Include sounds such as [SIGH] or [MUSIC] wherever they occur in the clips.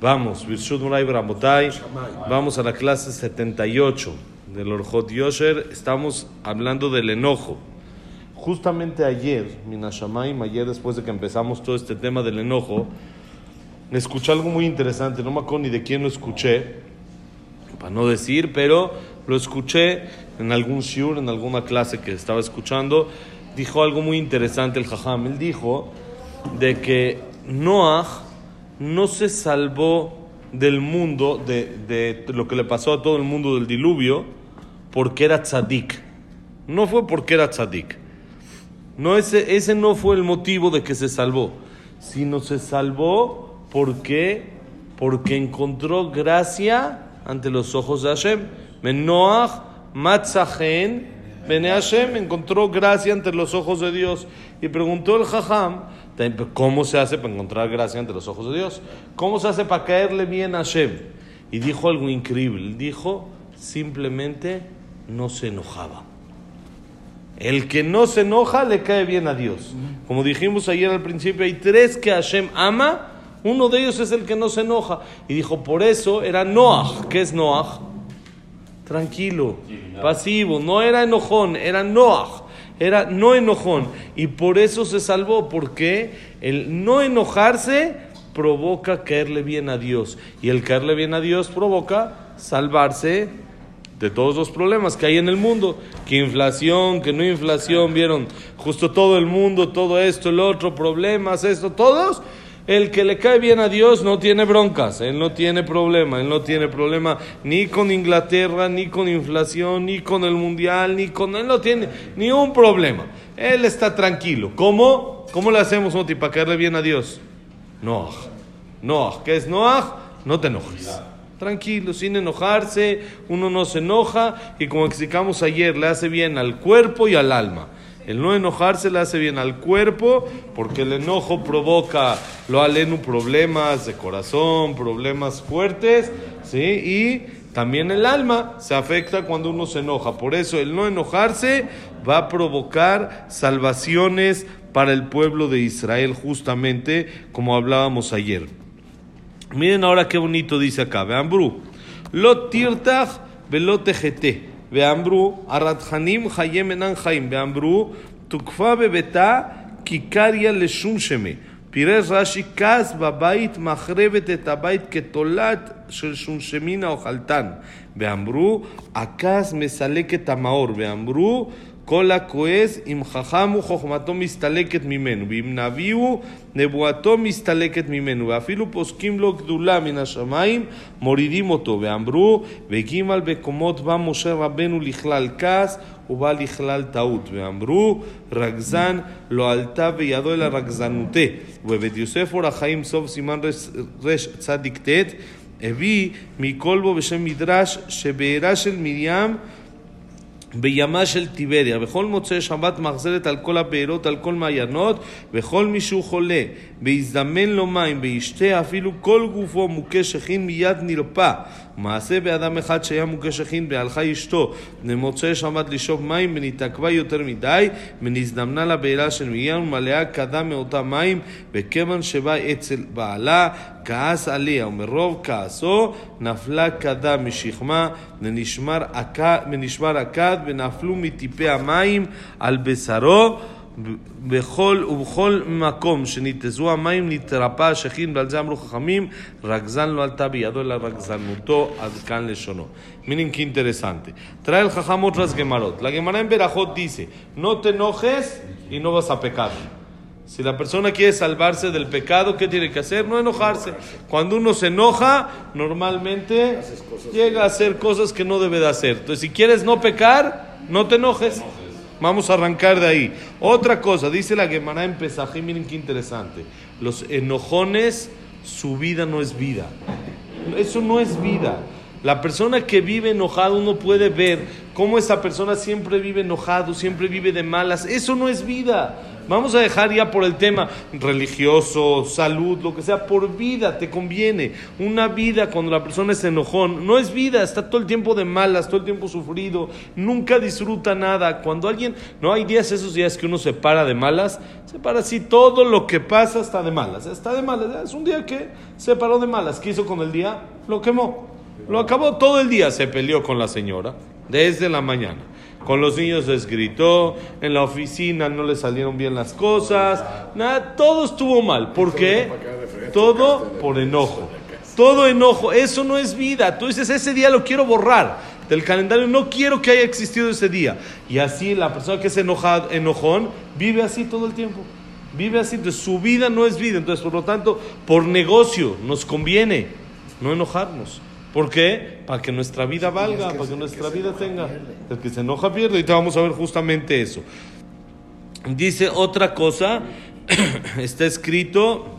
Vamos. Vamos a la clase 78 del Orjot Yosher. Estamos hablando del enojo. Justamente ayer, Minashamayim, ayer después de que empezamos todo este tema del enojo, escuché algo muy interesante. No me acuerdo ni de quién lo escuché, para no decir, pero lo escuché en algún shiur, en alguna clase que estaba escuchando. Dijo algo muy interesante el Jajam. Él dijo de que Noah no se salvó del mundo, de, de, lo que le pasó a todo el mundo del diluvio, porque era tzadik. No fue porque era tzadik. No, ese, ese no fue el motivo de que se salvó, sino se salvó porque, porque encontró gracia ante los ojos de Hashem. Menoach matzahen bene Hashem encontró gracia ante los ojos de Dios. Y preguntó el Jajam, ¿Cómo se hace para encontrar gracia ante los ojos de Dios? ¿Cómo se hace para caerle bien a Hashem? Y dijo algo increíble. Dijo, simplemente no se enojaba. El que no se enoja le cae bien a Dios. Como dijimos ayer al principio, hay tres que Hashem ama. Uno de ellos es el que no se enoja. Y dijo, por eso era Noah. ¿Qué es Noah? Tranquilo, pasivo. No era enojón, era Noah era no enojón. Y por eso se salvó, porque el no enojarse provoca caerle bien a Dios. Y el caerle bien a Dios provoca salvarse de todos los problemas que hay en el mundo, que inflación, que no inflación, vieron justo todo el mundo, todo esto, el otro, problemas, esto, todos el que le cae bien a Dios no tiene broncas, él no tiene problema, él no tiene problema ni con Inglaterra, ni con inflación, ni con el mundial, ni con él no tiene ni un problema. Él está tranquilo. ¿Cómo? ¿Cómo le hacemos, Moti, para caerle bien a Dios? Noah. Noah. ¿Qué es Noah? No te enojes. Tranquilo, sin enojarse, uno no se enoja y como explicamos ayer, le hace bien al cuerpo y al alma. El no enojarse le hace bien al cuerpo porque el enojo provoca, lo alenu, problemas de corazón, problemas fuertes, ¿sí? Y también el alma se afecta cuando uno se enoja. Por eso el no enojarse va a provocar salvaciones para el pueblo de Israel, justamente como hablábamos ayer. Miren ahora qué bonito dice acá, vean, Bru. Lo tirtach velotejete. ואמרו, הרתחנים חיים אינם חיים, ואמרו, תוקפה בביתה כיכריה לשום שמי. פירש רש"י, כעס בבית מחרבת את הבית כתולעת של שומשמין האוכלתן. ואמרו, הכעס מסלק את המאור. ואמרו, כל הכועס, אם חכם הוא חוכמתו מסתלקת ממנו, ואם נביא הוא, נבואתו מסתלקת ממנו, ואפילו פוסקים לו גדולה מן השמיים, מורידים אותו. ואמרו, וגימל בקומות בא משה רבנו לכלל כעס, ובא לכלל טעות. ואמרו, רגזן לא עלתה בידו אלא רגזנותה. ובבית יוסף אור החיים סוף סימן רש צדיק ט', הביא מכל בו בשם מדרש שבעירה של מרים בימה של טיבריה, וכל מוצאי שבת מחזרת על כל הבארות, על כל מעיינות, וכל מי שהוא חולה, ויזדמן לו מים, וישתה אפילו כל גופו מוכה שכין מיד נרפא. מעשה באדם אחד שהיה מוכה שכין, והלכה אשתו למוצאי שבת לשאוב מים, ונתעכבה יותר מדי, ונזדמנה לבארה של מרים, ומלאה כדה מאותה מים, וכיוון שבא אצל בעלה, כעס עליה, ומרוב כעסו נפלה כדה משכמה, ונשמר הכד, ונפלו מטיפי המים על בשרו. בכל ובכל מקום שניתזו המים נתרפא השכין ועל זה אמרו חכמים רגזן לא עלתה בידו אלא רגזנותו עד כאן לשונו. Miren qué interesante. Trae el jajam otras gemarot. La gemara en Berajot dice, no te enojes y no vas a pecar. Si la persona quiere salvarse del pecado, ¿qué tiene que hacer? No enojarse. Cuando uno se enoja, normalmente llega a hacer cosas que no debe de hacer. Entonces, si quieres no pecar, no te enojes. Vamos a arrancar de ahí. Otra cosa, dice la Gemara en Pesají, miren qué interesante. Los enojones, su vida no es vida. Eso no es vida. La persona que vive enojado, uno puede ver cómo esa persona siempre vive enojado, siempre vive de malas. Eso no es vida. Vamos a dejar ya por el tema religioso, salud, lo que sea, por vida te conviene. Una vida cuando la persona es enojón, no es vida, está todo el tiempo de malas, todo el tiempo sufrido, nunca disfruta nada. Cuando alguien, no hay días, esos días que uno se para de malas, se para así, todo lo que pasa está de malas, está de malas. Es un día que se paró de malas. ¿Qué hizo con el día? Lo quemó. Lo acabó todo el día, se peleó con la señora, desde la mañana. Con los niños les gritó, en la oficina no le salieron bien las cosas, nada, todo estuvo mal. ¿Por qué? Todo por enojo. Todo enojo, eso no es vida. Tú dices, ese día lo quiero borrar del calendario, no quiero que haya existido ese día. Y así la persona que es enojado, enojón vive así todo el tiempo. Vive así, entonces su vida no es vida. Entonces, por lo tanto, por negocio nos conviene no enojarnos. ¿Por qué? Para que nuestra vida valga, para que nuestra vida tenga. El que se enoja pierde. Y te vamos a ver justamente eso. Dice otra cosa, [CLEARS THROAT] está escrito,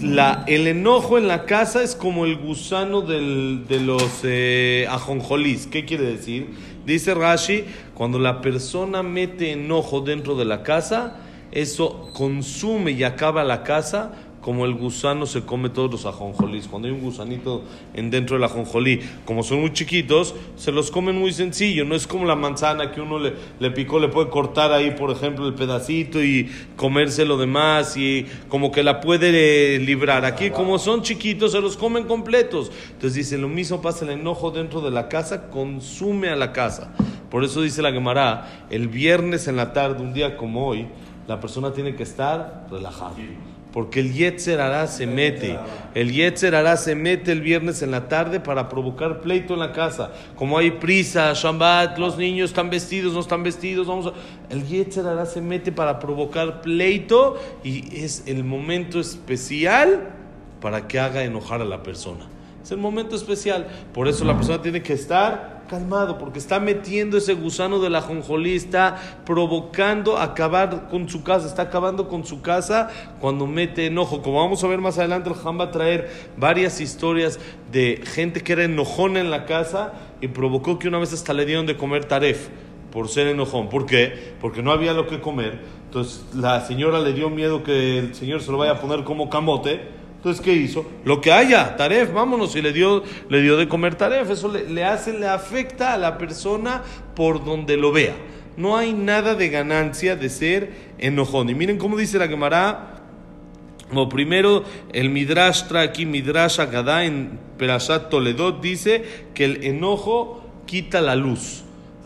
la, el enojo en la casa es como el gusano del, de los eh, ajonjolís. ¿Qué quiere decir? Dice Rashi, cuando la persona mete enojo dentro de la casa, eso consume y acaba la casa como el gusano se come todos los ajonjolís. Cuando hay un gusanito en dentro del ajonjolí, como son muy chiquitos, se los comen muy sencillo. No es como la manzana que uno le, picó, le puede cortar ahí, por ejemplo, el pedacito y comerse lo demás y como que la puede eh, librar. Aquí, como son chiquitos, se los comen completos. Entonces dice, lo mismo pasa el enojo dentro de la casa, consume a la casa. Por eso dice la Gemara, el viernes en la tarde, un día como hoy, la persona tiene que estar relajada. Porque el Yetzer Hará se mete. El Yetzer Hará se mete el viernes en la tarde para provocar pleito en la casa. Como hay prisa, Shambat, los niños están vestidos, no están vestidos, vamos a... El Yetzer Hará se mete para provocar pleito y es el momento especial para que haga enojar a la persona. Es el momento especial. Por eso la persona tiene que estar calmado, porque está metiendo ese gusano de la jonjolí, está provocando acabar con su casa, está acabando con su casa cuando mete enojo. Como vamos a ver más adelante, el Ham va a traer varias historias de gente que era enojona en la casa y provocó que una vez hasta le dieron de comer taref por ser enojón. ¿Por qué? Porque no había lo que comer. Entonces la señora le dio miedo que el señor se lo vaya a poner como camote entonces, ¿qué hizo? Lo que haya, taref, vámonos, y le dio, le dio de comer taref. Eso le, hace, le afecta a la persona por donde lo vea. No hay nada de ganancia de ser enojón. Y miren cómo dice la Gemara. Como primero, el Midrash trae aquí, Midrash Agadá en Perashat Toledo, dice que el enojo quita la luz,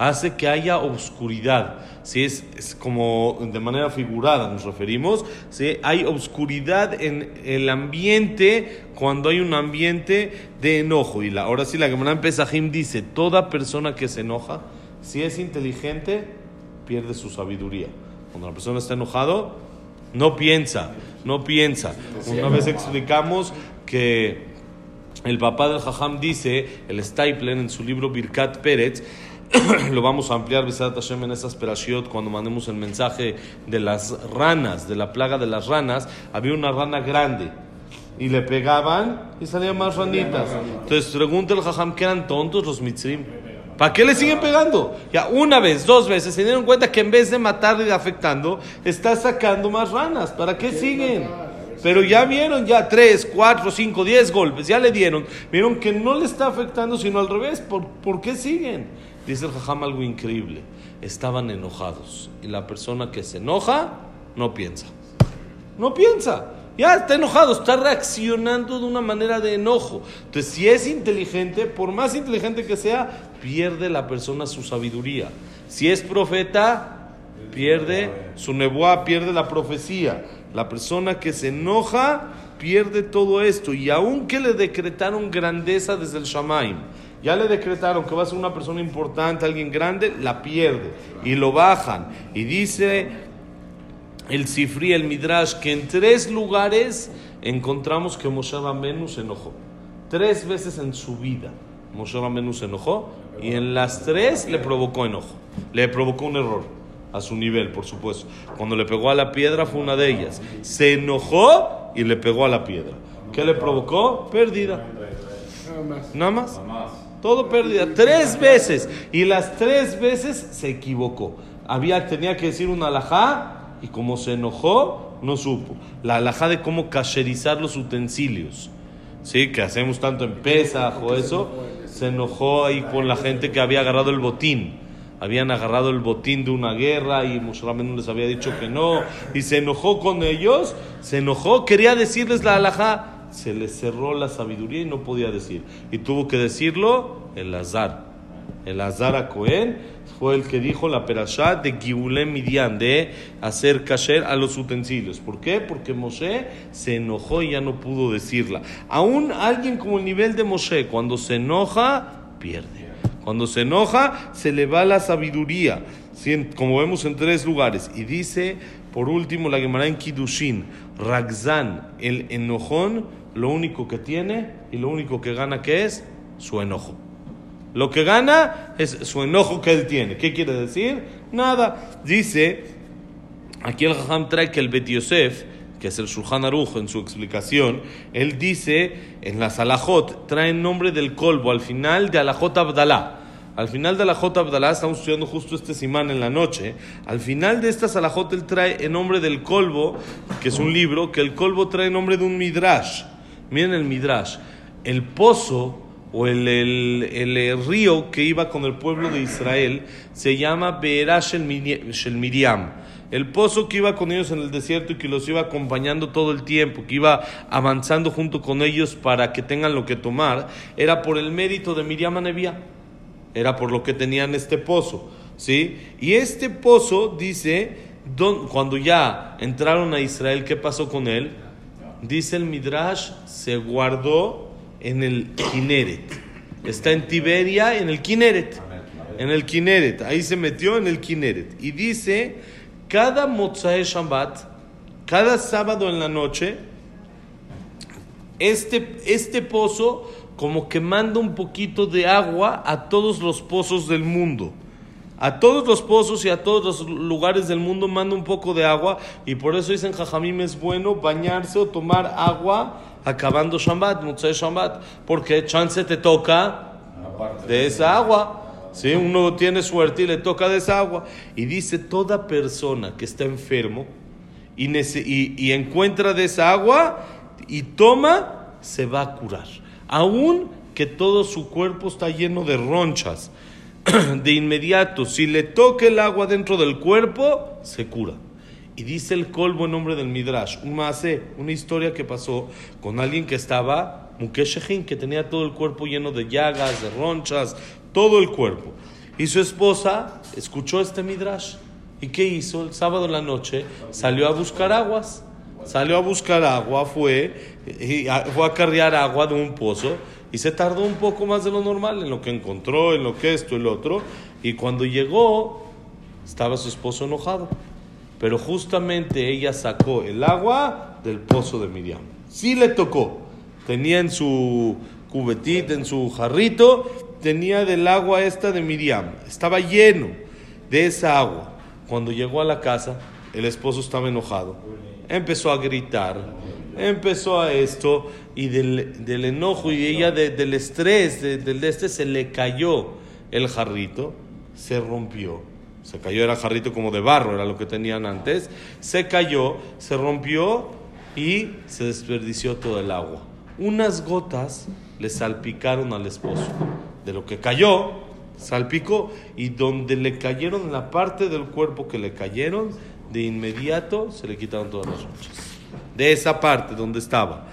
hace que haya oscuridad si es, como de manera figurada nos referimos, si hay obscuridad en el ambiente cuando hay un ambiente de enojo. Y la, ahora sí la Gemara Pesajim dice, toda persona que se enoja, si es inteligente, pierde su sabiduría. Cuando la persona está enojado, no piensa, no piensa. Una vez explicamos que el papá del Jajam dice, el Stapler en su libro Birkat Pérez, [COUGHS] lo vamos a ampliar Hashem en esas perashiot cuando mandemos el mensaje de las ranas, de la plaga de las ranas. Había una rana grande y le pegaban y salían más ranitas. Entonces pregunta el jajam que eran tontos los mitzrim. ¿Para qué le siguen pegando? Ya una vez, dos veces, se dieron cuenta que en vez de matarle y afectando, está sacando más ranas. ¿Para qué siguen? Pero ya vieron ya tres, cuatro, cinco, diez golpes, ya le dieron. Vieron que no le está afectando, sino al revés. ¿Por, ¿por qué siguen? Dice el jajam algo increíble. Estaban enojados. Y la persona que se enoja no piensa. No piensa. Ya está enojado, está reaccionando de una manera de enojo. Entonces, si es inteligente, por más inteligente que sea, pierde la persona su sabiduría. Si es profeta, pierde su nebuá, pierde la profecía. La persona que se enoja pierde todo esto. Y aunque le decretaron grandeza desde el Shamaim, ya le decretaron que va a ser una persona importante, alguien grande, la pierde y lo bajan. Y dice el Sifri, el Midrash, que en tres lugares encontramos que Moshe Rabenu se enojó. Tres veces en su vida Moshe Rabenu se enojó y en las tres le provocó enojo. Le provocó un error a su nivel, por supuesto. Cuando le pegó a la piedra fue una de ellas. Se enojó y le pegó a la piedra. ¿Qué le provocó? Pérdida. Nada más. Nada más. Todo pérdida. Tres veces. Y las tres veces se equivocó. había, tenía que decir una alajá y como se enojó, no supo. La alajá de cómo cacherizar los utensilios. ¿Sí? Que hacemos tanto en Pesaj o eso. Se enojó ahí con la gente que había agarrado el botín. Habían agarrado el botín de una guerra y Moshe no les había dicho que no. Y se enojó con ellos. Se enojó, quería decirles la alajá. Se le cerró la sabiduría y no podía decir. Y tuvo que decirlo el azar. El azar a Cohen fue el que dijo la perashá de Giulem Midian, de hacer kasher a los utensilios. ¿Por qué? Porque Moshe se enojó y ya no pudo decirla. Aún alguien como el nivel de Moshe, cuando se enoja, pierde. Cuando se enoja, se le va la sabiduría. Como vemos en tres lugares. Y dice, por último, la Gemara en Kidushin, Ragzan, el enojón, lo único que tiene y lo único que gana, que es? Su enojo. Lo que gana es su enojo que él tiene. ¿Qué quiere decir? Nada. Dice, aquí el Jajam trae que el Bet Yosef, que es el Shulchan Aruch en su explicación, él dice en la Salahot, trae el nombre del colbo al final de Alajot Abdalá. Al final de Alajot Abdalá, estamos estudiando justo este simán en la noche. Al final de esta Salahot, él trae el nombre del colbo, que es un libro, que el colbo trae el nombre de un midrash. Miren el midrash. El pozo o el, el, río que iba con el pueblo de Israel se llama Beerash el Miriam. El pozo que iba con ellos en el desierto y que los iba acompañando todo el tiempo, que iba avanzando junto con ellos para que tengan lo que tomar, era por el mérito de Miriam Anevia. Era por lo que tenían este pozo. ¿sí? Y este pozo, dice, cuando ya entraron a Israel, ¿qué pasó con él? Dice el Midrash, se guardó en el Kineret. Está en Tiberia, en el Kineret. En el Kineret. Ahí se metió en el Kineret. Y dice, cada Mozae Shabbat, cada sábado en la noche, este, este pozo como que manda un poquito de agua a todos los pozos del mundo. A todos los pozos y a todos los lugares del mundo manda un poco de agua y por eso dicen Jajamim es bueno bañarse o tomar agua acabando Shabbat, Motzei Shabbat, porque chance te toca de esa agua. si Uno tiene suerte y le toca de esa agua. Y dice, toda persona que está enfermo y, y, encuentra de esa agua y toma, se va a curar. Aún que todo su cuerpo está lleno de ronchas. [CLEARS THROAT] De inmediato, si le toca el agua dentro del cuerpo, se cura. Y dice el colmo en nombre del Midrash, una historia que pasó con alguien que estaba, Mukeshechin, que tenía todo el cuerpo lleno de llagas, de ronchas, todo el cuerpo. Y su esposa escuchó este Midrash. ¿Y qué hizo? El sábado en la noche salió a buscar aguas. Salió a buscar agua, fue, y fue a cargar agua de un pozo y se tardó un poco más de lo normal en lo que encontró, en lo que esto y lo otro. Y cuando llegó, estaba su esposo enojado pero justamente ella sacó el agua del pozo de Miriam. Sí le tocó. Tenía en su cubetita, en su jarrito, tenía del agua esta de Miriam. Estaba lleno de esa agua. Cuando llegó a la casa, el esposo estaba enojado. Empezó a gritar, empezó a esto, y del, enojo y ella del estrés, del este, se le cayó el jarrito, se rompió se cayó, era jarrito como de barro, era lo que tenían antes. Se cayó, se rompió y se desperdició todo el agua. Unas gotas le salpicaron al esposo. De lo que cayó, salpicó. Y donde le cayeron, en la parte del cuerpo que le cayeron, de inmediato se le quitaron todas las ronchas. De esa parte donde estaba.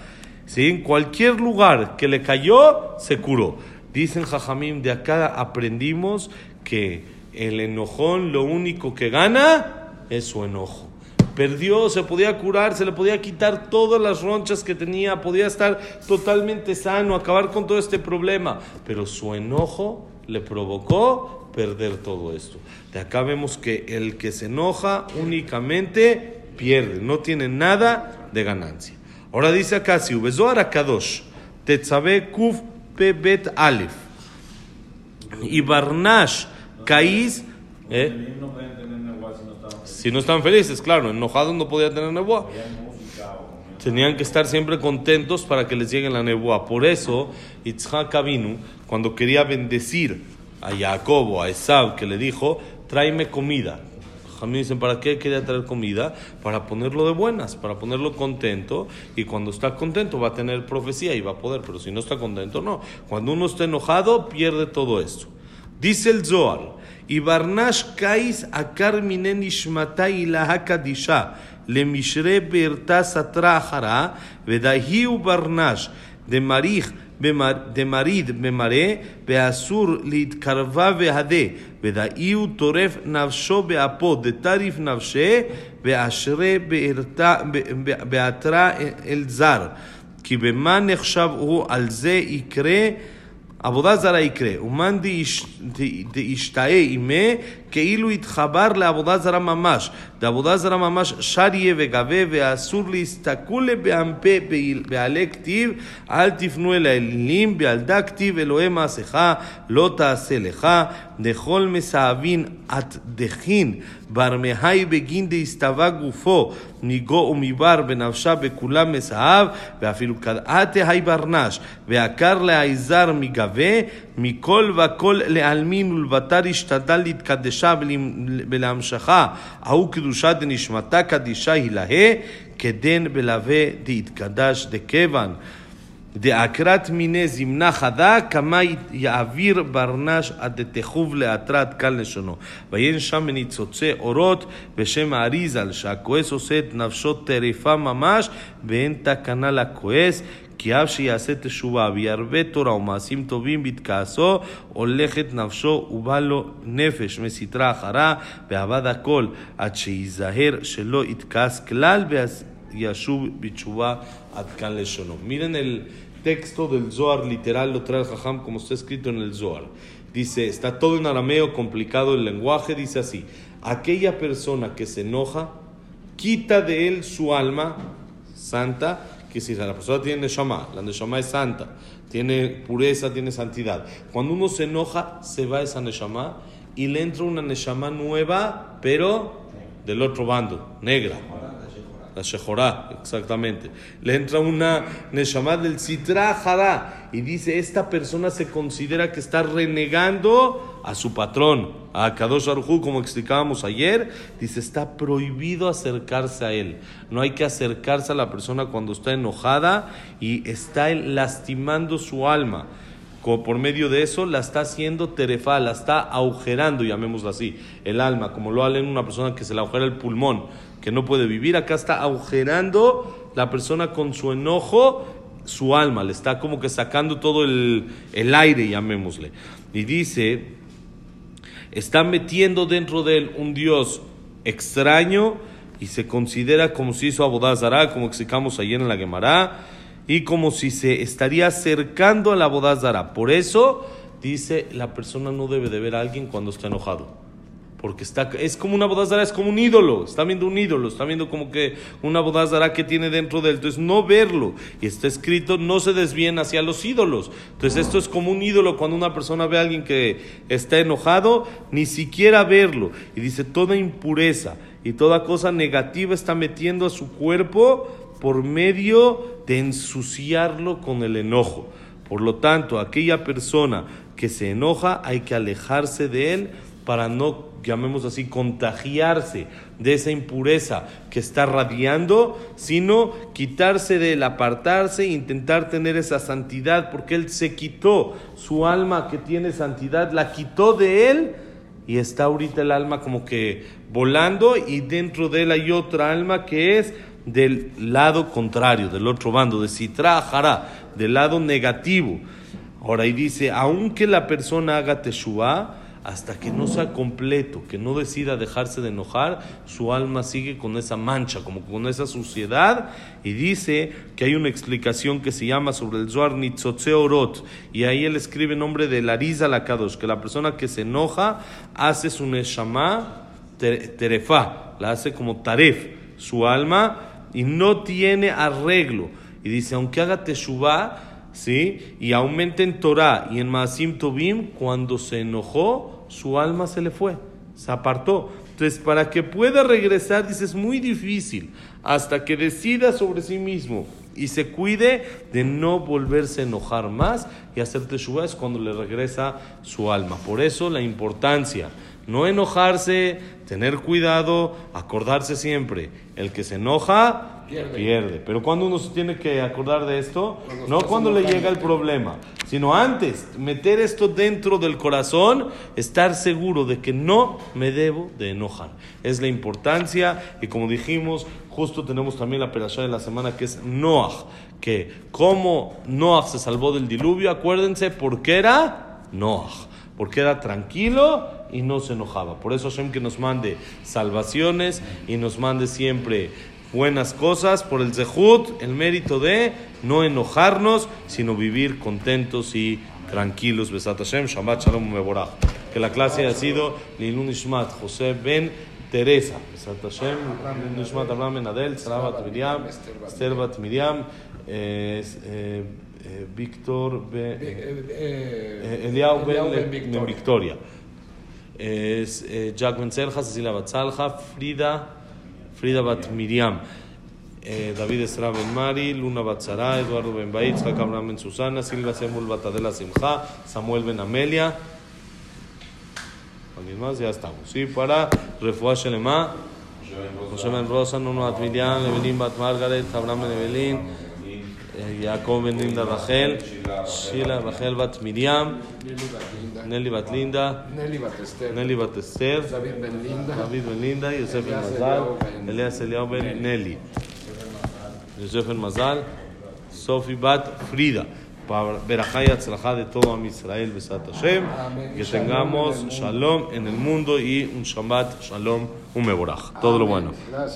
¿Sí? En cualquier lugar que le cayó, se curó. Dicen Jajamim, de acá aprendimos que el enojón lo único que gana es su enojo. Perdió, se podía curar, se le podía quitar todas las ronchas que tenía, podía estar totalmente sano, acabar con todo este problema. Pero su enojo le provocó perder todo esto. De acá vemos que el que se enoja únicamente pierde, no tiene nada de ganancia. Ahora dice acá, si Ubezoar Kadosh, Tetzabe Kuf Pebet Alef, y Barnash, Caís, ¿eh? si no están felices, claro, enojados no podían tener neboa. Tenían que estar siempre contentos para que les llegue la neboa. Por eso, Itzhak Avinu, cuando quería bendecir a Jacob o a Esab, que le dijo, tráeme comida. jamín dicen, ¿para qué quería traer comida? Para ponerlo de buenas, para ponerlo contento. Y cuando está contento va a tener profecía y va a poder, pero si no está contento, no. Cuando uno está enojado, pierde todo esto. Dice el Zohar, y Barnash Kais Akar Minen Ishmatai Ilaha Kadisha, Le Mishre Berta Satra Hara, Vedahiu Barnash, Marich, דמריד במראה, ואסור להתקרבה והדה, ודאי הוא טורף נפשו באפו, דטריף נפשה, ואשרי בעתרה אל זר. כי במה נחשב הוא על זה יקרה עבודה זרה יקרה, ומאן דאשתאה עימה כאילו התחבר לעבודה זרה ממש. דעבודה זרה ממש שר יהיה וגבה, ואסור להסתכול באמפה בעלי כתיב, אל תפנו אל האלילים, בילדה כתיב אלוהי מעשיך לא תעשה לך, דכל מסעבין את דחין, ברמהי בגין דהסתווה גופו, מגו ומבר בנפשה בכולם מסעב, ואפילו קדעתה היי ברנש, ועקר לעזר מגבה, מכל וכל לעלמין ולבטר השתדל להתקדשה ולהמשכה, ההוא קדושה דנשמתה קדישה היא לאה, כדן בלווה דהתקדש דכיוון. דעקרת מיני זמנה חדה, כמה יעביר ברנש עד דתחוב לאתרת קל לשונו. ויין שם מניצוצי אורות בשם האריזל, שהכועס עושה את נפשו טרפה ממש, ואין תקנה לכועס, כי אף שיעשה תשובה וירבה תורה ומעשים טובים בהתכעסו, הולכת נפשו ובא לו נפש מסתרה אחרה, ועבד הכל עד שייזהר שלא יתכעס כלל וישוב בתשובה עד כאן לשונו. Miren el texto del Zohar literal, lo trae el Jajam como está escrito en el Zohar. Dice, está todo en arameo, complicado el lenguaje, dice así, aquella persona que se enoja, quita de él su alma santa, que si la persona tiene Neshama, la Neshama es santa, tiene pureza, tiene santidad. Cuando uno se enoja, se va esa Neshama y le entra una Neshama nueva, pero del otro bando, negra. La Shehorá, exactamente. Le entra una Neshama del Sitra y dice, esta persona se considera que está renegando a su patrón, a Kadosh Arujú, como explicábamos ayer, dice, está prohibido acercarse a él. No hay que acercarse a la persona cuando está enojada y está lastimando su alma. Por medio de eso la está haciendo terefa, la está agujerando, llamémoslo así, el alma, como lo en una persona que se le agujera el pulmón, que no puede vivir. Acá está agujerando la persona con su enojo, su alma, le está como que sacando todo el, el aire, llamémosle. Y dice, está metiendo dentro de él un Dios extraño y se considera como si hizo Abodazara, como explicamos ayer en la Gemara, y como si se estaría acercando a la Abodazara. Por eso dice, la persona no debe de ver a alguien cuando está enojado. Porque está, es como una bodazara, es como un ídolo. Está viendo un ídolo, está viendo como que una bodazara que tiene dentro de él. Entonces, no verlo. Y está escrito, no se desvíen hacia los ídolos. Entonces, esto es como un ídolo cuando una persona ve a alguien que está enojado, ni siquiera verlo. Y dice, toda impureza y toda cosa negativa está metiendo a su cuerpo por medio de ensuciarlo con el enojo. Por lo tanto, aquella persona que se enoja, hay que alejarse de él para no, llamemos así, contagiarse de esa impureza que está radiando, sino quitarse de él, apartarse intentar tener esa santidad, porque él se quitó su alma que tiene santidad, la quitó de él y está ahorita el alma como que volando y dentro de él hay otra alma que es del lado contrario, del otro bando, de Sitra Jara, del lado negativo. Ahora, y dice, aunque la persona haga Teshuvah, hasta que no sea completo, que no decida dejarse de enojar, su alma sigue con esa mancha, como con esa suciedad, y dice que hay una explicación que se llama sobre el Zohar Nitzotze Orot, y ahí él escribe en nombre de Larisa Lakadosh, que la persona que se enoja hace su Neshama Terefa, la hace como Taref, su alma, y no tiene arreglo. Y dice, aunque haga Teshuvah, ¿sí? Y aumenta en Torah y en Maasim Tobim, cuando se enojó, su alma se le fue, se apartó. Entonces, para que pueda regresar, dice, es muy difícil, hasta que decida sobre sí mismo y se cuide de no volverse a enojar más y hacer Teshuvah es cuando le regresa su alma. Por eso la importancia no enojarse, tener cuidado, acordarse siempre. El que se enoja, pierde. Pero cuando uno se tiene que acordar de esto, no cuando le llega el problema, sino antes, meter esto dentro del corazón, estar seguro de que no me debo de enojar. Es la importancia y como dijimos, justo tenemos también la perashá de la semana que es Noach, que como Noach se salvó del diluvio, acuérdense, porque era Noach, porque era tranquilo y no se enojaba. Por eso Hashem que nos mande salvaciones y nos mande siempre buenas cosas por el zehut, el mérito de no enojarnos, sino vivir contentos y tranquilos. Besat Hashem, Shabbat Shalom Meborah. Que la clase ha sido Lilun Ishmat, José Ben Teresa. Besat Hashem, Lilun Ishmat Abraham Ben Adel, Sarah Bat Miriam, Esther Bat Miriam, eh, eh, Víctor Ben, eh, Eliau Ben, Ben Victoria. Jack Ben Selja, Cecilia Bat Salja, Frida. Frida Bat Miriam, eh, David Esra Ben Mari, Luna Bat Sara, Eduardo Ben Baitz, Jacob Abraham Ben Susana, Silvia Semul Bat Adela Simcha, Samuel Ben Amelia. ¿Alguien más? Ya estamos. Sí, para Refuah Shelema, José Ben Rosa, Nuno Bat Miriam, Evelyn Bat Margaret, Abraham Ben Evelyn, Jacob Ben Linda Rachel, Sheila Rachel Bat Miriam, Nelly Bat Linda, Nelly Batester, David Ben Linda, Yosef Elias Mazal, Elias Eliyahu Ben Nelly, Yosef Ben Mazal, Sofi Bat Frida. Para Berajá y Atzlajá de todo Am Israel, Besat Hashem. Amén. Que tengamos el. Shalom en el mundo y un Shabbat Shalom, un. Todo lo bueno.